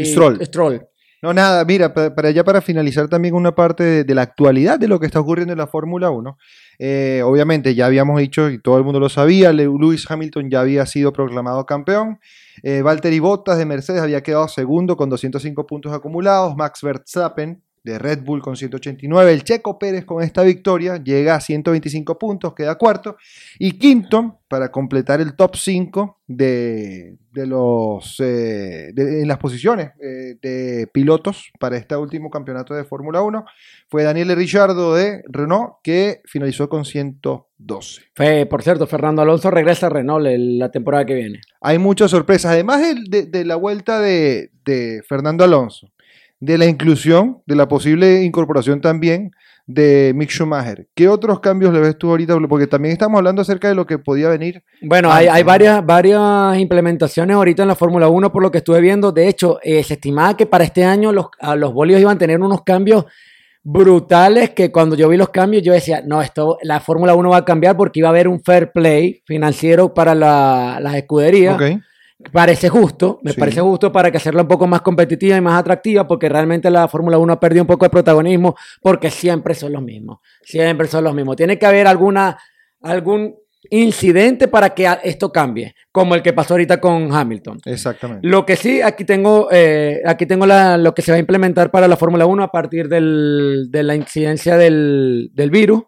Stroll. Stroll. No, nada, mira, pa- para ya para finalizar también una parte de, de la actualidad de lo que está ocurriendo en la Fórmula 1. eh, obviamente ya habíamos dicho y todo el mundo lo sabía, Le- Lewis Hamilton ya había sido proclamado campeón. Eh, Valtteri Bottas de Mercedes había quedado segundo con 205 puntos acumulados. Max Verstappen de Red Bull con 189. El Checo Pérez con esta victoria llega a 125 puntos, queda cuarto. Y quinto, para completar el top 5 de, de los, eh, de- en las posiciones eh, de pilotos para este último campeonato de Fórmula 1, fue Daniel Ricciardo de Renault, que finalizó con 112. Fe- por cierto, Fernando Alonso regresa a Renault la temporada que viene. Hay muchas sorpresas, además de, de la vuelta de, de Fernando Alonso, de la inclusión, de la posible incorporación también de Mick Schumacher. ¿Qué otros cambios le ves tú ahorita? Porque también estamos hablando acerca de lo que podía venir. Bueno, hay, varias, varias implementaciones ahorita en la Fórmula 1 por lo que estuve viendo. De hecho, eh, se estimaba que para este año los, a los bolios iban a tener unos cambios brutales que cuando yo vi los cambios yo decía, no, esto la Fórmula 1 va a cambiar porque iba a haber un fair play financiero para la- las escuderías. Parece justo, me Sí. parece justo para que hacerla un poco más competitiva y más atractiva, porque realmente la Fórmula 1 ha perdido un poco de protagonismo, porque siempre son los mismos, siempre son los mismos. Tiene que haber alguna, algún incidente para que esto cambie, como el que pasó ahorita con Hamilton. Exactamente. Lo que sí, aquí tengo, eh, aquí tengo la- lo que se va a implementar para la Fórmula 1 a partir del- de la incidencia del, del virus.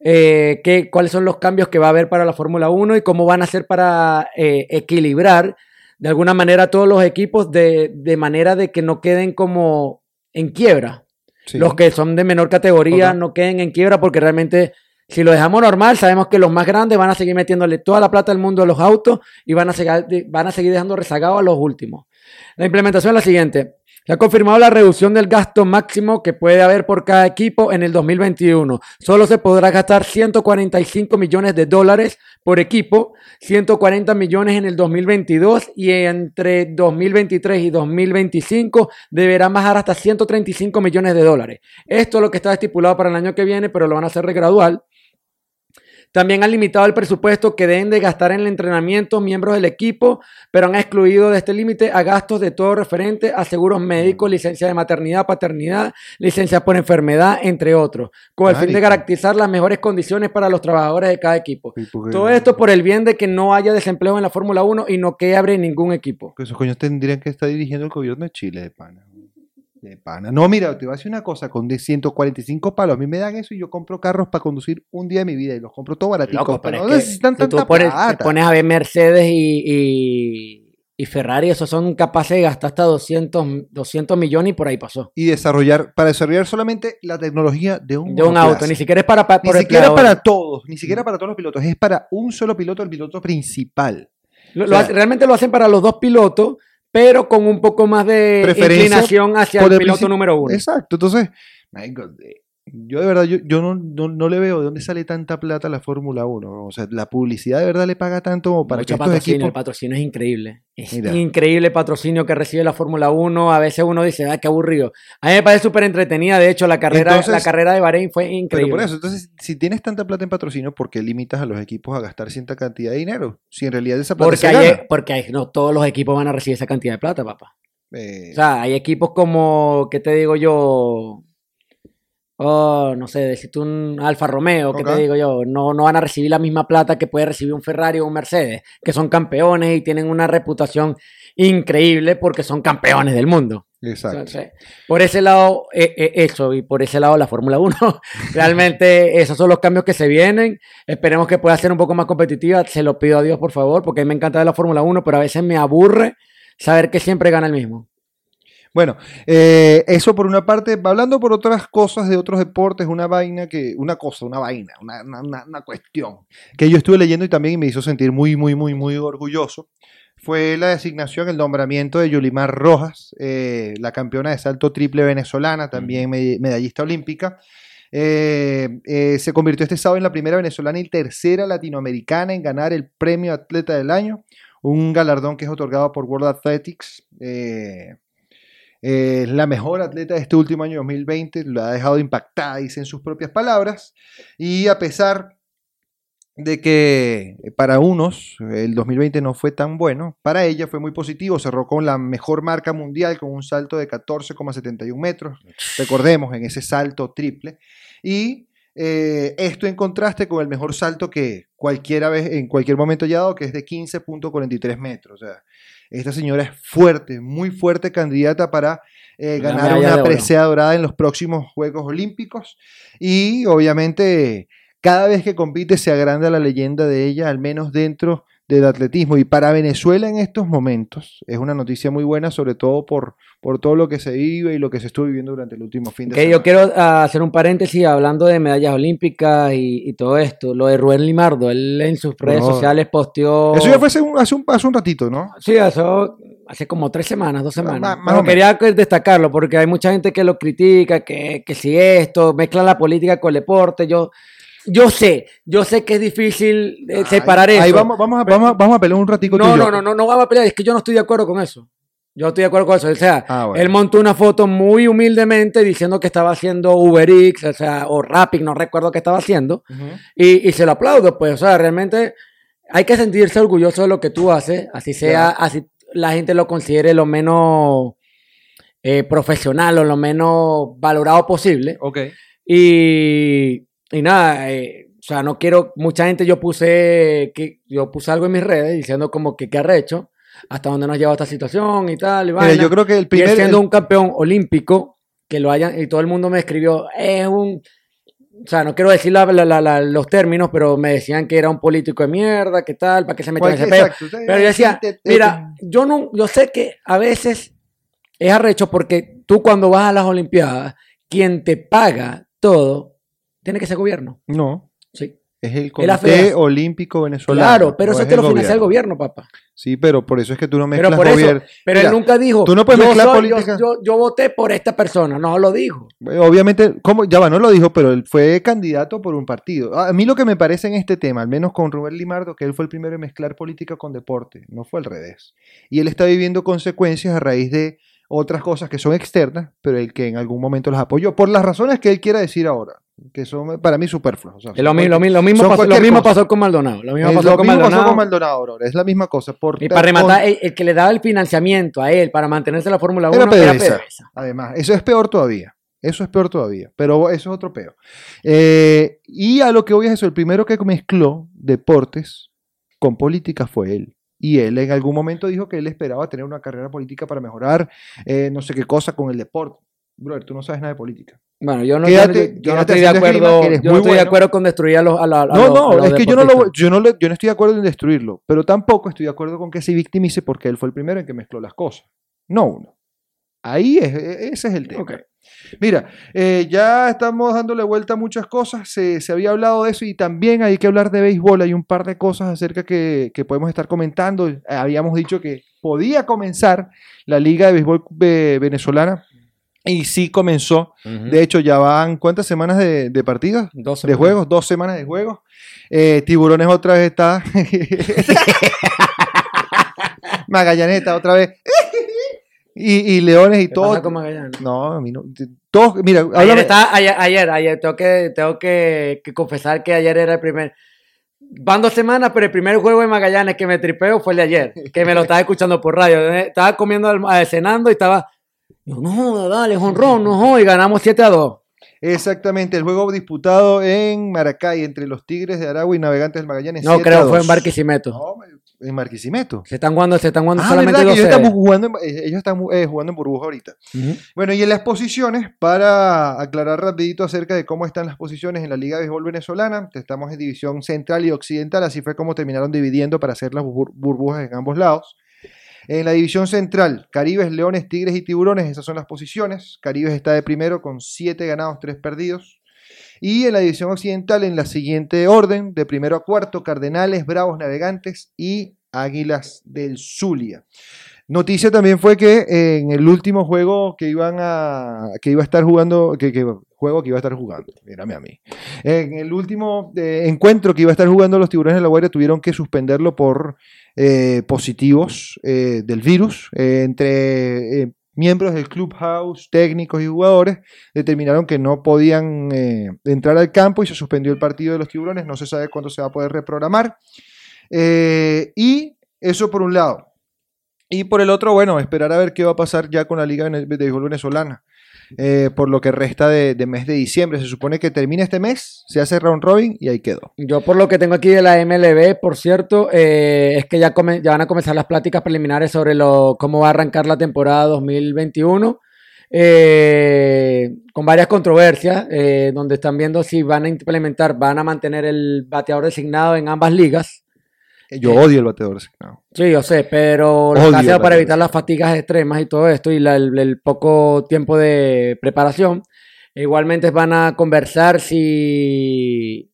eh, qué- cuáles son los cambios que va a haber para la Fórmula 1 y cómo van a hacer para eh, equilibrar de alguna manera todos los equipos de, de manera de que no queden como en quiebra. Sí. Los que son de menor categoría no queden en quiebra porque realmente si lo dejamos normal, sabemos que los más grandes van a seguir metiéndole toda la plata del mundo a los autos y van a seguir, van a seguir dejando rezagados a los últimos. La implementación es la siguiente. Se ha confirmado la reducción del gasto máximo que puede haber por cada equipo en el 2021. Solo se podrá gastar 145 millones de dólares por equipo, 140 millones en el 2022 y entre 2023 y 2025 deberán bajar hasta 135 millones de dólares. Esto es lo que está estipulado para el año que viene, pero lo van a hacer gradual. También han limitado el presupuesto que deben de gastar en el entrenamiento miembros del equipo, pero han excluido de este límite a gastos de todo referente a seguros médicos, licencia de maternidad, paternidad, licencia por enfermedad, entre otros, con el fin de garantizar las mejores condiciones para los trabajadores de cada equipo. Todo esto por el bien de que no haya desempleo en la Fórmula 1 y no quebre ningún equipo. Que esos coños tendrían que estar dirigiendo el gobierno de Chile, de pana. De pana. No, mira, te voy a decir una cosa, con de 145 palos, a mí me dan eso y yo compro carros para conducir un día de mi vida y los compro todo baraticos, Loco, pero no es que necesitan si tú tanta pones, te plata. pones a ver Mercedes y, y- y Ferrari, esos son capaces de gastar hasta 200, 200 millones y por ahí pasó. Y desarrollar, para desarrollar solamente la tecnología de un, De un auto, ni siquiera es para, para Ni siquiera para todos, ni siquiera para todos los pilotos, es para un solo piloto, el piloto principal. Lo- o lo sea- hace- realmente lo hacen para los dos pilotos, pero con un poco más de inclinación hacia el piloto número uno. Exacto, entonces, yo de verdad, yo, yo no, no, no le veo de dónde sale tanta plata a la Fórmula 1. O sea, la publicidad de verdad le paga tanto como para Mucho que estos patrocinio, equipos... el patrocinio es increíble. Es Mira. increíble el patrocinio que recibe la Fórmula 1. A veces uno dice, ah, qué aburrido. A mí me parece súper entretenida. De hecho, la carrera, Entonces- la carrera de Bahrein fue Pero increíble. por eso, entonces, si tienes tanta plata en patrocinio, ¿por qué limitas a los equipos a gastar cierta cantidad de dinero? Si en realidad esa plata porque se hay, gana. porque hay- no todos los equipos van a recibir esa cantidad de plata, papá. Eh, O sea, hay equipos como, ¿qué te digo yo? Oh, no sé, decirte un Alfa Romeo, ¿qué Ok. te digo yo? No, no van a recibir la misma plata que puede recibir un Ferrari o un Mercedes, que son campeones y tienen una reputación increíble porque son campeones del mundo. exacto. Entonces, por ese lado, eh, eh, eso, y por ese lado la Fórmula 1, realmente esos son los cambios que se vienen. Esperemos que pueda ser un poco más competitiva. Se lo pido a Dios, por favor, porque a mí me encanta ver la Fórmula 1, pero a veces me aburre saber que siempre gana el mismo. Bueno, eh, eso por una parte, hablando por otras cosas de otros deportes, una vaina que, una cosa, una vaina, una, una, una cuestión que yo estuve leyendo y también me hizo sentir muy, muy, muy, muy orgulloso fue la designación, el nombramiento de Yulimar Rojas, eh, la campeona de salto triple venezolana, también medallista olímpica. Eh, eh, se convirtió este sábado en la primera venezolana y tercera latinoamericana en ganar el premio Atleta del Año, un galardón que es otorgado por World Athletics. Es la mejor atleta de este último año 2020, lo ha dejado impactada, dice en sus propias palabras, y a pesar de que eh, para unos el 2020 no fue tan bueno, para ella fue muy positivo, cerró con la mejor marca mundial con un salto de 14,71 metros, recordemos en ese salto triple, y eh, esto en contraste con el mejor salto que cualquiera vez, en cualquier momento haya dado, que es de 15.43 metros. O sea, esta señora es fuerte, muy fuerte candidata para eh, ganar una presea dorada en los próximos Juegos Olímpicos. Y obviamente cada vez que compite se agranda la leyenda de ella, al menos dentro del atletismo. Y para Venezuela en estos momentos es una noticia muy buena, sobre todo por, por todo lo que se vive y lo que se estuvo viviendo durante el último fin de semana. Yo quiero ah, hacer un paréntesis hablando de medallas olímpicas y, todo esto. Lo de Rubén Limardo, él en sus redes sociales posteó... Eso ya fue hace un, hace un, ratito, ¿no? Sí, eso hace como tres semanas, dos semanas. quería destacarlo porque hay mucha gente que lo critica, que, que si esto mezcla la política con el deporte. Yo yo sé, yo sé que es difícil eh, separar eso. Ahí vamos, vamos, a, vamos, vamos a pelear un ratico. No, no, no, no, no vamos a pelear, es que yo no estoy de acuerdo con eso. Yo estoy de acuerdo con eso. O sea, ah, él montó una foto muy humildemente diciendo que estaba haciendo Uber Eats, o sea, o Rapid, no recuerdo qué estaba haciendo. y, se lo aplaudo, pues, o sea, realmente hay que sentirse orgulloso de lo que tú haces, así sea, así la gente lo considere lo menos eh, profesional o lo menos valorado posible. Ok. Y y nada, eh, o sea, no quiero, mucha gente yo puse, que yo puse algo en mis redes diciendo como que qué arrecho, hasta dónde nos lleva esta situación y tal. Y yo creo que el primer... siendo un campeón olímpico, que lo hayan, y todo el mundo me escribió, es un... O sea, no quiero decir los términos, pero me decían que era un político de mierda, que tal, para que se metan en ese pedo. Pero yo decía, mira, yo no, yo sé que a veces es arrecho porque tú cuando vas a las Olimpiadas, quien te paga todo tiene que ser gobierno. No. Sí. Es el Comité Olímpico Venezolano. Claro, pero eso te lo financia el gobierno, papá. Sí, pero por eso es que tú no mezclas pero gobierno. Pero él nunca dijo. Tú no puedes mezclar política. Yo, voté por esta persona, no lo dijo. Obviamente, ¿cómo? ya va, no lo dijo, pero él fue candidato por un partido. A mí lo que me parece en este tema, al menos con Rubén Limardo, que él fue el primero en mezclar política con deporte, no fue al revés. Y él está viviendo consecuencias a raíz de otras cosas que son externas, pero el que en algún momento las apoyó, por las razones que él quiera decir ahora que son para mí superfluos. lo, mismo, pasó, con Maldonado. Lo mismo, pasó, con Maldonado. Es la misma cosa. y para rematar, el, que le daba el financiamiento a él para mantenerse en la Fórmula 1 era PDVSA. Además, eso es peor todavía. Eso es peor todavía. Pero eso es otro peor. Eh, y a lo que voy es eso. El primero que mezcló deportes con política fue él. Y él en algún momento dijo que él esperaba tener una carrera política para mejorar eh, no sé qué cosa con el deporte. Brother, tú no sabes nada de política. Bueno, yo no, estoy de acuerdo, yo no estoy de acuerdo con destruir a los a, No, no, es que yo no, lo, yo, no yo no estoy de acuerdo en destruirlo, pero tampoco estoy de acuerdo con que se victimice porque él fue el primero en que mezcló las cosas, no uno. Ahí es, e, ese es el tema. Mira, eh, ya estamos dándole vuelta a muchas cosas, se, se, había hablado de eso y también hay que hablar de béisbol, hay un par de cosas acerca que, que podemos estar comentando. Habíamos dicho que podía comenzar la Liga de Béisbol eh, Venezolana y sí comenzó. De hecho, ya van cuántas semanas de, de partidas? Dos De juegos, dos semanas de juegos. Eh, Tiburones otra vez está. Magallaneta otra vez. y, Leones y todo. No, a mí no. Todos, mira, ayer, ayer, ayer, tengo, que, tengo que, confesar que ayer era el primer. Van dos semanas, pero el primer juego de Magallanes que me tripeo fue el de ayer, que me lo estaba escuchando por radio. Estaba comiendo, cenando y estaba no, dale, honrón, no, y ganamos 7 a 2. Exactamente, el juego disputado en Maracay entre los Tigres de Aragua y Navegantes del Magallanes. No, creo, fue en Barquisimeto. No, en Barquisimeto. Se están jugando, se están jugando ah, solamente ellos, estamos jugando, eh, ellos están eh, jugando en burbuja ahorita. Bueno, y en las posiciones, para aclarar rapidito acerca de cómo están las posiciones en la Liga de Béisbol Venezolana, estamos en división central y occidental, así fue como terminaron dividiendo para hacer las burbujas en ambos lados. En la división central, Caribes, Leones, Tigres y Tiburones, esas son las posiciones. Caribes está de primero con 7 ganados, 3 perdidos. Y en la división occidental, en la siguiente orden, de primero a cuarto, Cardenales, Bravos, Navegantes y Águilas del Zulia. Noticia también fue que en el último juego que iban a que iba a estar jugando, que, juego que iba a estar jugando, mírame a mí. En el último eh, encuentro que iba a estar jugando los Tiburones de la Guardia tuvieron que suspenderlo por eh, positivos eh, del virus entre miembros del clubhouse, técnicos y jugadores determinaron que no podían entrar al campo y se suspendió el partido de los tiburones. No se sabe cuándo se va a poder reprogramar. y eso por un lado. Y por el otro, bueno, esperar a ver qué va a pasar ya con la Liga de Béisbol Venezolana. Eh, por lo que resta de, mes de diciembre. Se supone que termina este mes, se hace round robin y ahí quedó. Yo por lo que tengo aquí de la MLB, por cierto, eh, es que ya, ya, van a comenzar las pláticas preliminares sobre lo, cómo va a arrancar la temporada 2021. Eh, con varias controversias, donde están viendo si van a implementar, van a mantener el bateador designado en ambas ligas. Yo odio el bateador designado. Sí, yo sé, pero lo que para evitar las fatigas extremas y todo esto y el, poco tiempo de preparación, igualmente van a conversar si,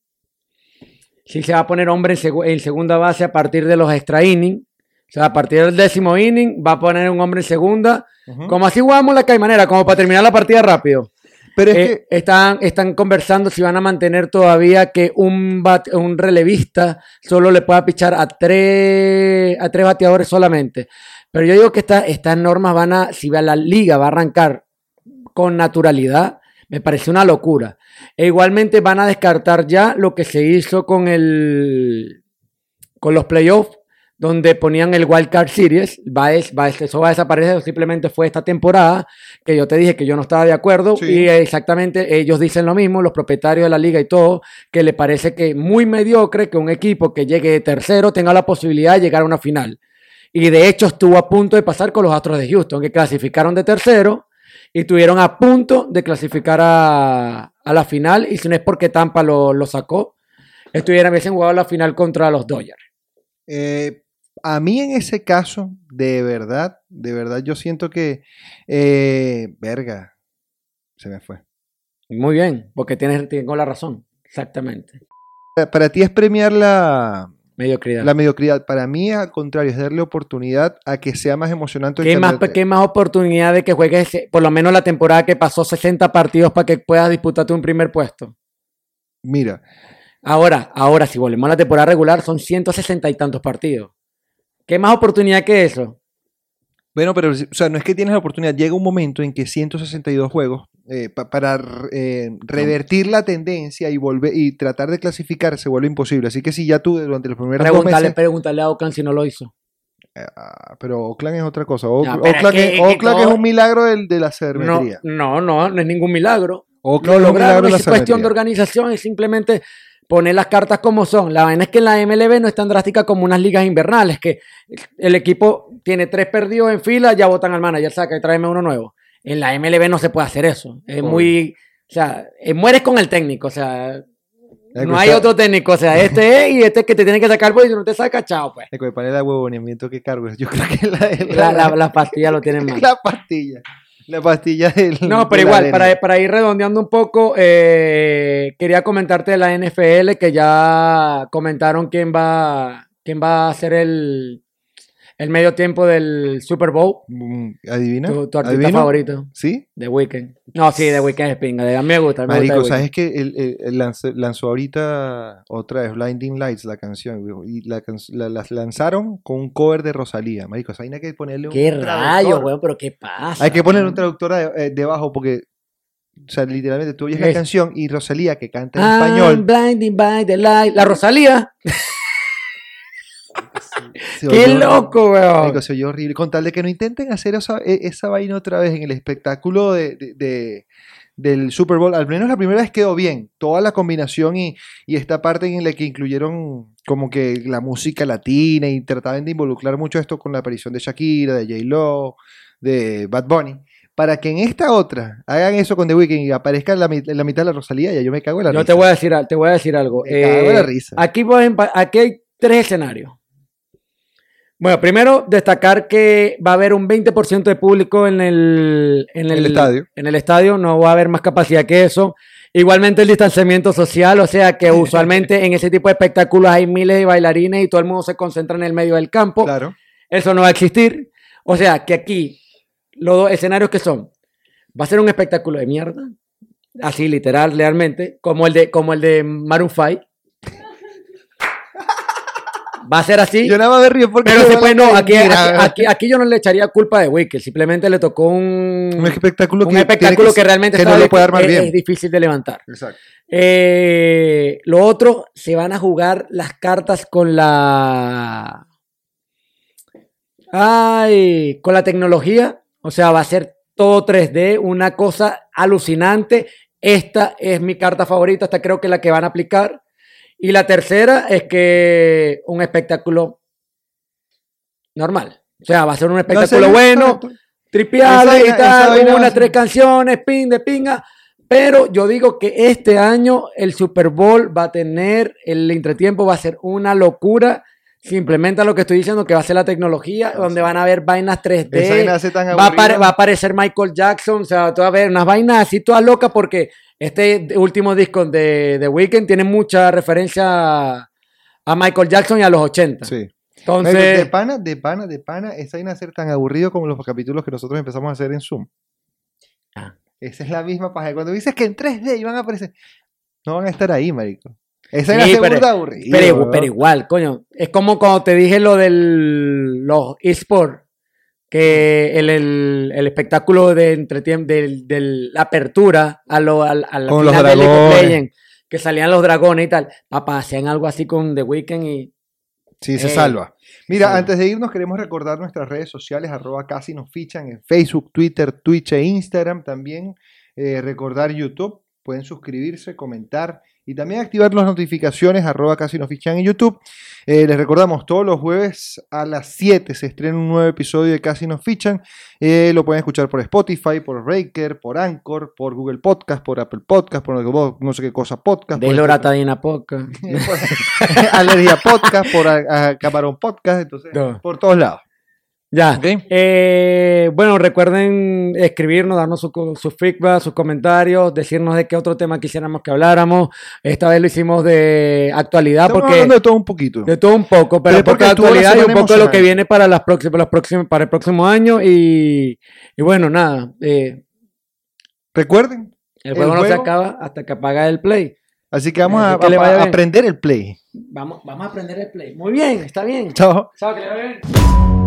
si se va a poner hombre en, segunda base a partir de los extra innings. O sea, a partir del décimo inning va a poner un hombre en segunda. Como así jugamos la caimanera, como para terminar la partida rápido. Pero es eh, que... están, están conversando si van a mantener todavía que un, un relevista solo le pueda pichar a tres, a tres bateadores solamente. Pero yo digo que estas normas van a, si la liga va a arrancar con naturalidad, me parece una locura. E igualmente van a descartar ya lo que se hizo con el con los playoffs donde ponían el Wild Card Series, va, va, eso va a desaparecer, simplemente fue esta temporada que yo te dije que yo no estaba de acuerdo y exactamente ellos dicen lo mismo, los propietarios de la liga y todo, que le parece que muy mediocre que un equipo que llegue de tercero tenga la posibilidad de llegar a una final. Y de hecho estuvo a punto de pasar con los Astros de Houston, que clasificaron de tercero y estuvieron a punto de clasificar a, la final y si no es porque Tampa lo, lo sacó, estuvieran hubiesen jugado la final contra los Dodgers. Eh, a mí en ese caso, de verdad, de verdad, yo siento que, eh, verga, se me fue. Muy bien, porque tienes, tengo la razón, exactamente. Para, ti es premiar la mediocridad. La mediocridad. Para mí, al contrario, es darle oportunidad a que sea más emocionante. ¿Qué, más, ¿Qué más oportunidad de que juegues por lo menos la temporada que pasó 60 partidos para que puedas disputarte un primer puesto? Mira. Ahora, ahora, si volvemos a la temporada regular, son 160 y tantos partidos. ¿Qué más oportunidad que eso? Bueno, pero o sea, no es que tienes la oportunidad, llega un momento en que 162 juegos eh, para eh, revertir la tendencia y volver y tratar de clasificar se vuelve imposible. Así que si ya tú durante los primeros pregúntale, meses... Pregúntale a Oakland si no lo hizo. Ah, pero Oakland es otra cosa. Oakland, es, un milagro del, de la cervecería. No, no, no, es ningún milagro. Oakland no lograron, es cuestión de organización, es simplemente poner las cartas como son. La vaina es que en la MLB no es tan drástica como unas ligas invernales, que el equipo tiene tres perdidos en fila, ya votan al manager, saca y tráeme uno nuevo. En la MLB no se puede hacer eso. Es muy. O sea, eh, mueres con el técnico, o sea. No hay otro técnico, o sea, este es y este es que te tiene que sacar, pues si no te saca, chao, pues. El de huevonamiento que cargo, yo creo que la, la, la, pastilla lo tienen mal. La pastilla. La pastilla del. No, pero igual, para, para, ir redondeando un poco, eh, quería comentarte de la NFL que ya comentaron quién va, quién va a ser el, el medio tiempo del Super Bowl. Mm, ¿Adivina? Tu, artista favorito. ¿Sí? The Weeknd. No, sí, The Weeknd es pinga. A mí me gusta. Me Marico, ¿sabes que él, lanzó, ahorita otra vez Blinding Lights, la canción? Y la, lanzaron con un cover de Rosalía. Marico, o sea, hay que ponerle un ¿Qué rayo, weón? ¿Pero qué pasa? Hay que ponerle un traductor eh, debajo porque o sea, literalmente tú oyes la canción y Rosalía que canta en español. Blinding by the light. La Rosalía. ¡Qué loco, weón! Se oye horrible. Con tal de que no intenten hacer esa, e, esa vaina otra vez en el espectáculo de, del Super Bowl. Al menos la primera vez quedó bien. Toda la combinación y, y, esta parte en la que incluyeron como que la música latina y trataban de involucrar mucho esto con la aparición de Shakira, de J-Lo, de Bad Bunny para que en esta otra hagan eso con The Weeknd y aparezca en la, la, mitad de la Rosalía, ya yo me cago en la risa. Yo te voy a decir, te voy a decir algo. Me cago en la eh, risa. Aquí, aquí hay tres escenarios Bueno, primero destacar que va a haber un 20% de público en el, en El estadio. En el estadio, no va a haber más capacidad que eso. Igualmente el distanciamiento social, o sea que usualmente en ese tipo de espectáculos hay miles de bailarines y todo el mundo se concentra en el medio del campo. Claro. Eso no va a existir. O sea que aquí los dos escenarios que son, va a ser un espectáculo de mierda, así literal, realmente, como el de, como el de Maroon 5. Va a ser así. Yo nada más me río porque. Pero sí, pues no, aquí, aquí, yo no le echaría culpa de Wicked, simplemente le tocó un, Un espectáculo un que espectáculo tiene que, realmente que no lo puede armar es, bien. es difícil de levantar. Exacto. Eh, lo otro, se van a jugar las cartas con la. Ay, con la tecnología. O sea, va a ser todo 3D, una cosa alucinante. Esta es mi carta favorita, esta creo que es la que van a aplicar. Y la tercera es que un espectáculo normal. O sea, va a ser un espectáculo No, bueno, tripiable Esa y tal, vaina va una, a ser- tres canciones, pin de pinga. Pero yo digo que este año el Super Bowl va a tener, el entretiempo va a ser una locura. Si implementa lo que estoy diciendo, que va a ser la tecnología, donde van a haber vainas 3D. Esa vaina hace tan va, a va aparecer Michael Jackson, o sea, tú a ver unas vainas así todas locas porque este último disco de The Weeknd tiene mucha referencia a, Michael Jackson y a los 80. Sí. Entonces, Pero de pana, de pana, de pana, esa vaina a ser tan aburrido como los capítulos que nosotros empezamos a hacer en Zoom. Ah. Esa es la misma paja. Cuando dices que en 3D iban a aparecer, no van a estar ahí, marico. Esa Sí, pero- burda aburrido. Pero, pero igual, coño. Es como cuando te dije lo del los eSports, que el, el, el espectáculo de entretiempo, de, la apertura a, lo, al- a la Con los del dragones. Que salían los dragones y tal. Papá, hacían algo así con The Weeknd y. Sí, se Eh, salva. Mira, salva. antes de irnos queremos recordar nuestras redes sociales, arroba casi nos fichan en Facebook, Twitter, Twitch e Instagram. También eh, recordar YouTube, pueden suscribirse, comentar y también activar las notificaciones, arroba casi nos fichan en YouTube. Eh, les recordamos, todos los jueves a las 7 se estrena un nuevo episodio de Casi nos fichan. Eh, lo pueden escuchar por Spotify, por Breaker, por Anchor, por Google Podcast, por Apple Podcast, por no sé qué cosa podcast. De Loratadina por Alergia Podcast, por a- a Camarón Podcast, entonces, No. por todos lados. Ya. Eh, bueno, recuerden escribirnos, darnos su, co- su feedback, sus comentarios, decirnos de qué otro tema quisiéramos que habláramos. Esta vez lo hicimos de actualidad Estamos porque. hablando de todo un poquito. De todo un poco, pero porque de actualidad y un poco de lo que viene para, las próximas, los próximos, para el próximo año. Y, y bueno, nada, eh, Recuerden, el El juego no se acaba hasta que apaga el play. así que vamos a, Así aprender el play. Vamos, vamos a aprender el play. Muy bien, está bien. Chao. Chao, que le vaya bien.